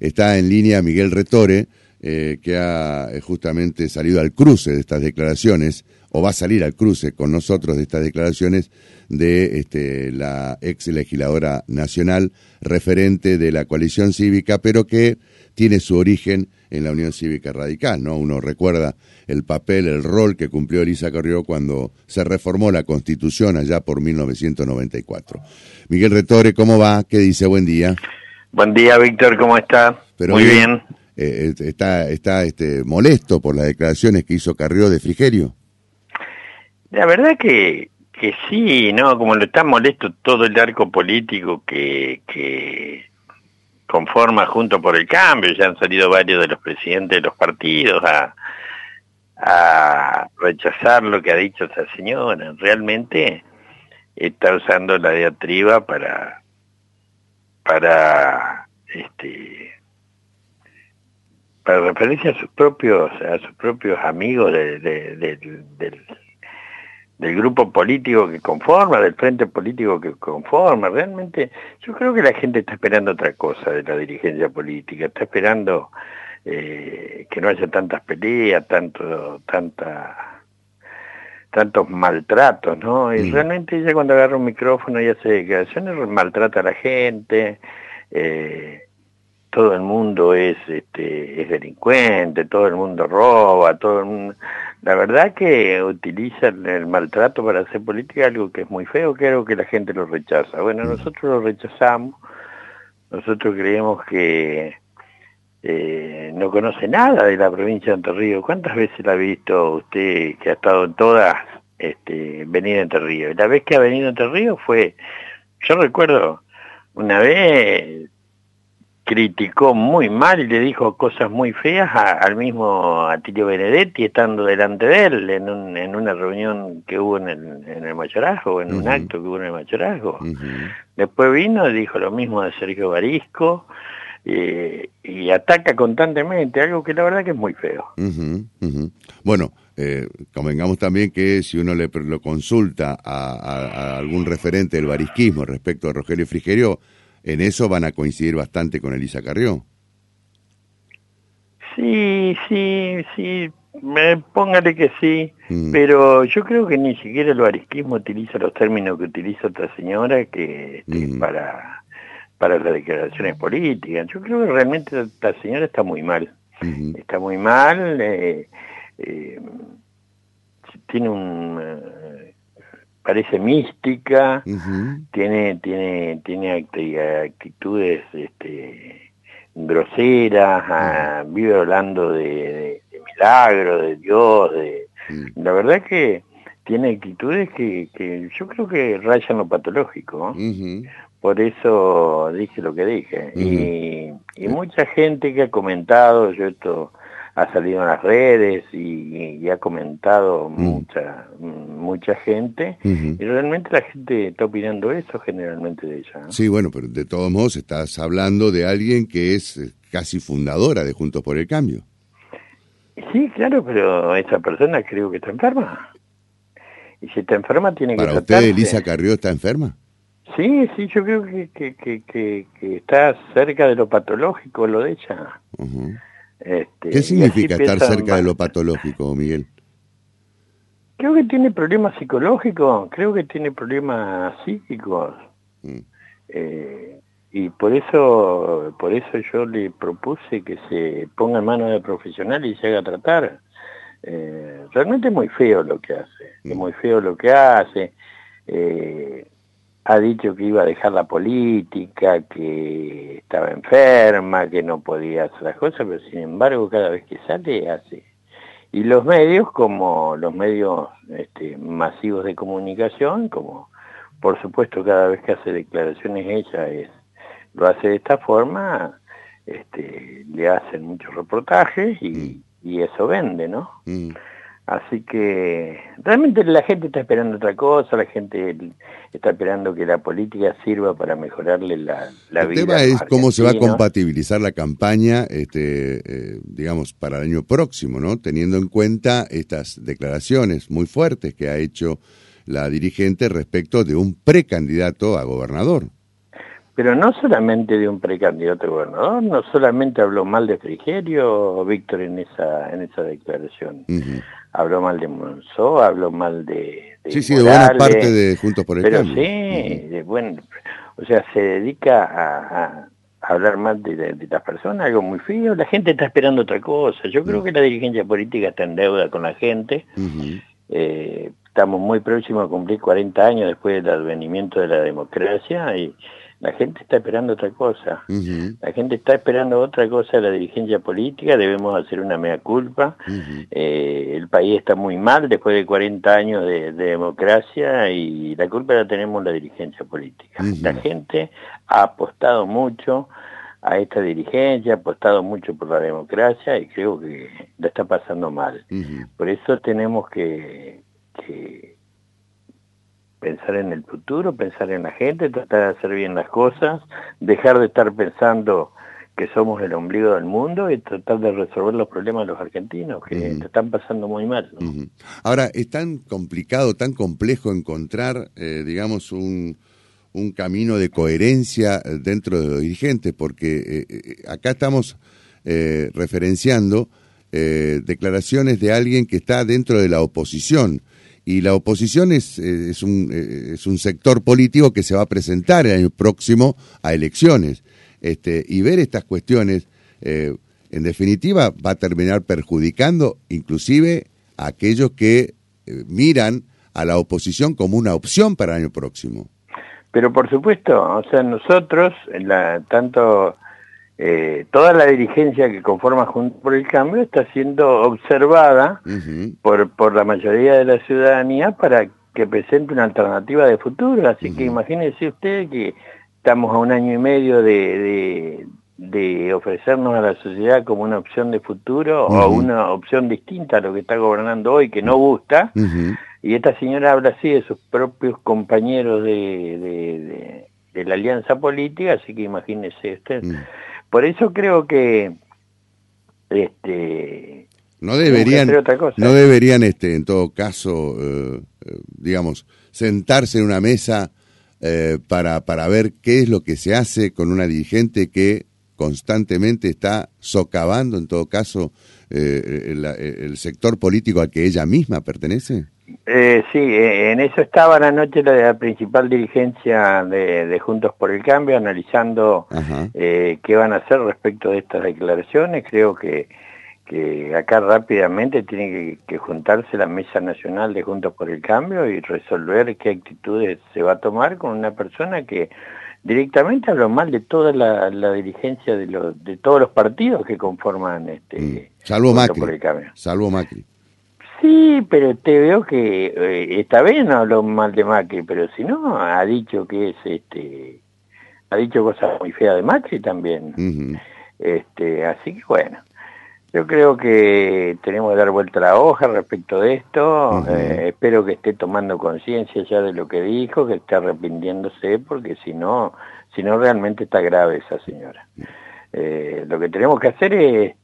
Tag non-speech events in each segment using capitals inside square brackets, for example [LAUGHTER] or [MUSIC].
está en línea Miguel Retore, eh, que ha eh, justamente salido al cruce de estas declaraciones, o va a salir al cruce con nosotros de estas declaraciones de este, la ex legisladora nacional, referente de la coalición cívica, pero que tiene su origen en la Unión Cívica Radical, ¿no? Uno recuerda el papel, el rol que cumplió Elisa Carrió cuando se reformó la Constitución allá por 1994. Miguel Retore, ¿cómo va? ¿Qué dice? Buen día. Buen día, Víctor, ¿cómo está? Muy bien. Eh, eh, está está este, molesto por las declaraciones que hizo Carrió de Frigerio. La verdad que, que sí, ¿no? Como lo está molesto todo el arco político que, que conforma Junto por el Cambio, ya han salido varios de los presidentes de los partidos a, a rechazar lo que ha dicho esa señora. Realmente está usando la diatriba para para este para referirse a sus propios a sus propios amigos del, del grupo político que conforma, del frente político que conforma. Realmente yo creo que la gente está esperando otra cosa de la dirigencia política, está esperando eh, que no haya tantas peleas, tanto, tanta, tantos maltratos, ¿no? Y mm. realmente ella cuando agarra un micrófono y hace declaraciones maltrata a la gente, eh, todo el mundo es este es delincuente, todo el mundo roba, todo el la verdad que utiliza el maltrato para hacer política algo que es muy feo, creo que la gente lo rechaza. Bueno, nosotros lo rechazamos. Nosotros creemos que eh, no conoce nada de la provincia de Entre Ríos. ¿Cuántas veces la ha visto usted que ha estado en todas este, venir a Entre Ríos? La vez que ha venido a Entre Ríos fue, yo recuerdo, una vez criticó muy mal y le dijo cosas muy feas al mismo Atilio Benedetti estando delante de él en, en una reunión que hubo en el, en el mayorazgo, en un acto que hubo en el mayorazgo. Después vino y dijo lo mismo de Sergio Barisco eh, y ataca constantemente, algo que la verdad que es muy feo. Bueno, eh, convengamos también que si uno le lo consulta a, a algún referente del barisquismo respecto a Rogelio Frigerio, en eso van a coincidir bastante con Elisa Carrió. Sí, sí, sí, me, póngale que sí, mm. pero yo creo que ni siquiera el barisquismo utiliza los términos que utiliza otra señora que este, mm. para, para las declaraciones políticas. Yo creo que realmente esta señora está muy mal, está muy mal, eh, eh, tiene un... Eh, parece mística, tiene, tiene, tiene actitudes este, groseras, ah, vive hablando de, de, milagro, de Dios, de la verdad que tiene actitudes que, que yo creo que rayan lo patológico. Por eso dije lo que dije. y, y mucha gente que ha comentado, yo esto ha salido en las redes y, ha comentado mucha mucha gente y realmente la gente está opinando eso generalmente de ella. Sí, bueno, pero de todos modos estás hablando de alguien que es eh, casi fundadora de Juntos por el Cambio. Sí, claro, pero esa persona creo que está enferma. Y si está enferma tiene que ¿Para usted Elisa Carrió está enferma? Sí, sí, yo creo que, que, que, que, está cerca de lo patológico lo de ella. Este, ¿Qué significa estar cerca de lo patológico, Miguel? Creo que tiene problemas psicológicos, creo que tiene problemas psíquicos. Mm. Eh, y por eso, por eso yo le propuse que se ponga en manos de profesional y se haga tratar. Eh, realmente es muy feo lo que hace, es mm. muy feo lo que hace. Eh, ha dicho que iba a dejar la política, que estaba enferma, que no podía hacer las cosas, pero sin embargo cada vez que sale hace. Y los medios, como los medios este, masivos de comunicación, como por supuesto cada vez que hace declaraciones ella es, lo hace de esta forma, este, le hacen muchos reportajes y, mm. y eso vende, ¿no? Mm. Así que realmente la gente está esperando otra cosa, la gente está esperando que la política sirva para mejorarle la, la vida. El tema es cómo se va a compatibilizar la campaña, este, eh, digamos, para el año próximo, ¿no? Teniendo en cuenta estas declaraciones muy fuertes que ha hecho la dirigente respecto de un precandidato a gobernador. pero no solamente de un precandidato a gobernador, no solamente habló mal de Frigerio, Víctor, en esa, en esa declaración. Habló mal de Monzó, habló mal de, Sí, sí, de buena parte de Juntos por el pero sí, bueno, o sea, se dedica a, hablar mal de, las personas, algo muy feo. La gente está esperando otra cosa. Yo creo que la dirigencia política está en deuda con la gente. eh, estamos muy próximos a cumplir 40 años después del advenimiento de la democracia y la gente está esperando otra cosa. La gente está esperando otra cosa de la dirigencia política, debemos hacer una mea culpa. Eh, el país está muy mal después de 40 años de, democracia y la culpa la tenemos la dirigencia política. La gente ha apostado mucho a esta dirigencia, ha apostado mucho por la democracia y creo que la está pasando mal. Por eso tenemos que pensar en el futuro, pensar en la gente, tratar de hacer bien las cosas, dejar de estar pensando que somos el ombligo del mundo y tratar de resolver los problemas de los argentinos, que están pasando muy mal. Ahora, es tan complicado, tan complejo encontrar, eh, digamos, un, un, camino de coherencia dentro de los dirigentes, porque eh, eh, acá estamos referenciando declaraciones de alguien que está dentro de la oposición y la oposición es, eh, es, un, eh, es un sector político que se va a presentar el año próximo a elecciones. Este, y ver estas cuestiones, eh, en definitiva, va a terminar perjudicando inclusive a aquellos que miran a la oposición como una opción para el año próximo. Pero por supuesto, o sea, nosotros, la, tanto eh, toda la dirigencia que conforma Juntos por el Cambio está siendo observada por, por la mayoría de la ciudadanía para que presente una alternativa de futuro. Así que imagínese usted que estamos a un año y medio de, de, ofrecernos a la sociedad como una opción de futuro o una opción distinta a lo que está gobernando hoy, que no gusta. Y esta señora habla así de sus propios compañeros de, de, la alianza política, así que imagínese usted. Por eso creo que este no deberían no deberían este en todo caso eh, eh, digamos sentarse en una mesa eh, para para ver qué es lo que se hace con una dirigente que constantemente está socavando en todo caso el sector político al que ella misma pertenece eh, sí, eh, en eso estaba la noche la, principal dirigencia de, Juntos por el Cambio analizando eh, qué van a hacer respecto de estas declaraciones. Creo que, que acá rápidamente tiene que, juntarse la Mesa Nacional de Juntos por el Cambio y resolver qué actitudes se va a tomar con una persona que directamente habló mal de toda la, dirigencia de, los, de todos los partidos que conforman este mm. salvo Macri, por el Cambio. Salvo Macri. Sí, pero te veo que eh, esta vez no habló mal de Macri, pero si no, ha dicho que es este, ha dicho cosas muy feas de Macri también. este, así que bueno, yo creo que tenemos que dar vuelta a la hoja respecto de esto. Eh, espero que esté tomando conciencia ya de lo que dijo, que esté arrepintiéndose, porque si no, si no realmente está grave esa señora. Eh, lo que tenemos que hacer es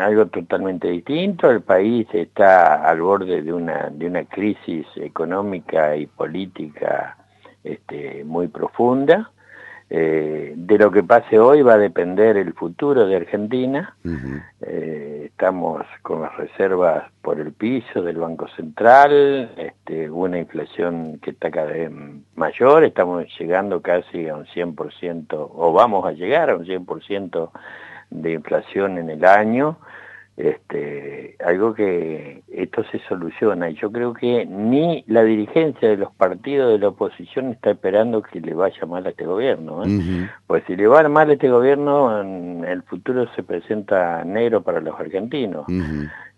algo totalmente distinto. El país está al borde de una, de una crisis económica y política este, muy profunda. Eh, de lo que pase hoy va a depender el futuro de Argentina. Eh, estamos con las reservas por el piso del Banco Central, este, una inflación que está cada vez mayor, estamos llegando casi a un 100%, o vamos a llegar a un 100% de inflación en el año este, algo que esto se soluciona y yo creo que ni la dirigencia de los partidos de la oposición está esperando que le vaya mal a este gobierno. ¿eh? Pues si le va mal a este gobierno, en el futuro se presenta negro para los argentinos.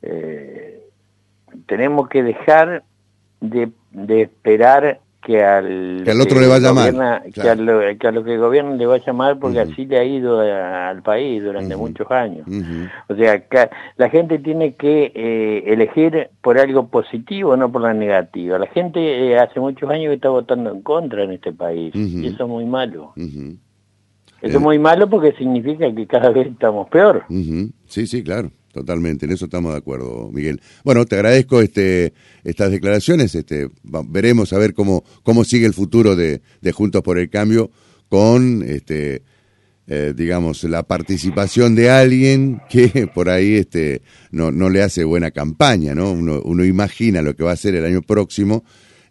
Eh, tenemos que dejar de, de esperar que al, otro le vaya mal. Que, a lo, que, a lo, que el gobierno le vaya mal porque así le ha ido al país durante muchos años. O sea, que la gente tiene que eh, elegir por algo positivo, no por la negativa. La gente eh, hace muchos años que está votando en contra en este país y eso es muy malo. Eso es muy malo porque significa que cada vez estamos peor. Sí, sí, claro totalmente, en eso estamos de acuerdo, Miguel. Bueno, te agradezco este, estas declaraciones, este, veremos a ver cómo, cómo sigue el futuro de, de Juntos por el Cambio con este eh, digamos, la participación de alguien que [LAUGHS] por ahí este, no, no le hace buena campaña, ¿no? Uno, uno imagina lo que va a hacer el año próximo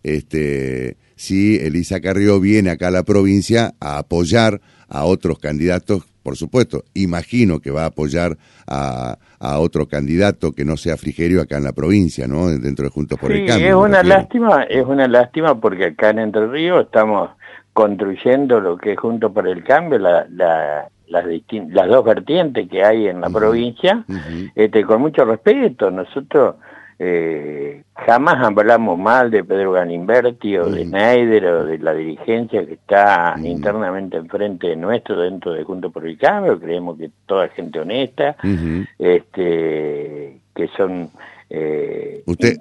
este, si Elisa Carrió viene acá a la provincia a apoyar a otros candidatos, por supuesto, imagino que va a apoyar a, a otro candidato que no sea Frigerio acá en la provincia, ¿no? Dentro de Juntos por el Cambio. Es una lástima, es una lástima porque acá en Entre Ríos estamos construyendo lo que es junto por el cambio, la, la, las, las dos vertientes que hay en la provincia, este, con mucho respeto. Nosotros eh, jamás hablamos mal de Pedro Ganimberti o de Schneider o de la dirigencia que está internamente enfrente nuestro dentro de Junto por el Cambio. Creemos que toda gente honesta, este, que son eh, ¿Usted,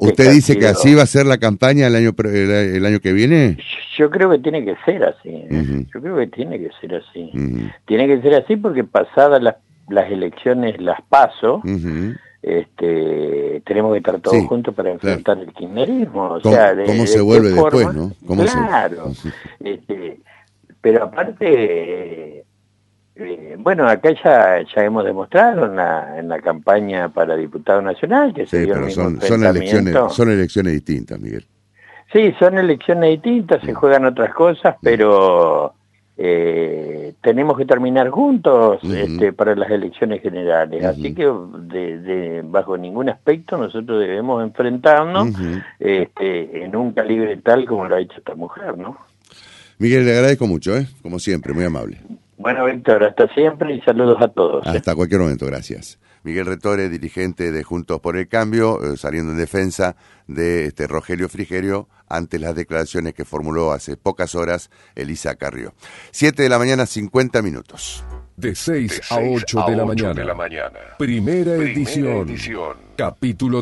¿Usted dice que así va a ser la campaña el año el, año que viene? Yo creo que tiene que ser así. ¿eh? Yo creo que tiene que ser así. Tiene que ser así porque pasadas las, las elecciones las paso, este, tenemos que estar todos juntos para enfrentar el kirchnerismo. O ¿Cómo, sea, ¿cómo se vuelve después, no? claro. Este, pero aparte eh, bueno, acá ya, ya hemos demostrado en la, en la campaña para diputado nacional que se dio pero son, son, elecciones, son elecciones distintas, Miguel. Sí, son elecciones distintas, se juegan otras cosas, pero eh, tenemos que terminar juntos este, para las elecciones generales. Así que de, bajo ningún aspecto nosotros debemos enfrentarnos este, en un calibre tal como lo ha hecho esta mujer, ¿no? Miguel, le agradezco mucho, ¿eh? como siempre, muy amable. Bueno, Víctor, hasta siempre y saludos a todos. ¿eh? Hasta cualquier momento, gracias. Miguel Retore, dirigente de Juntos por el Cambio, eh, saliendo en defensa de este Rogelio Frigerio ante las declaraciones que formuló hace pocas horas Elisa Carrió. Siete de la mañana, 50 minutos. De 6 a 8 de, la, mañana. Primera, edición. Capítulo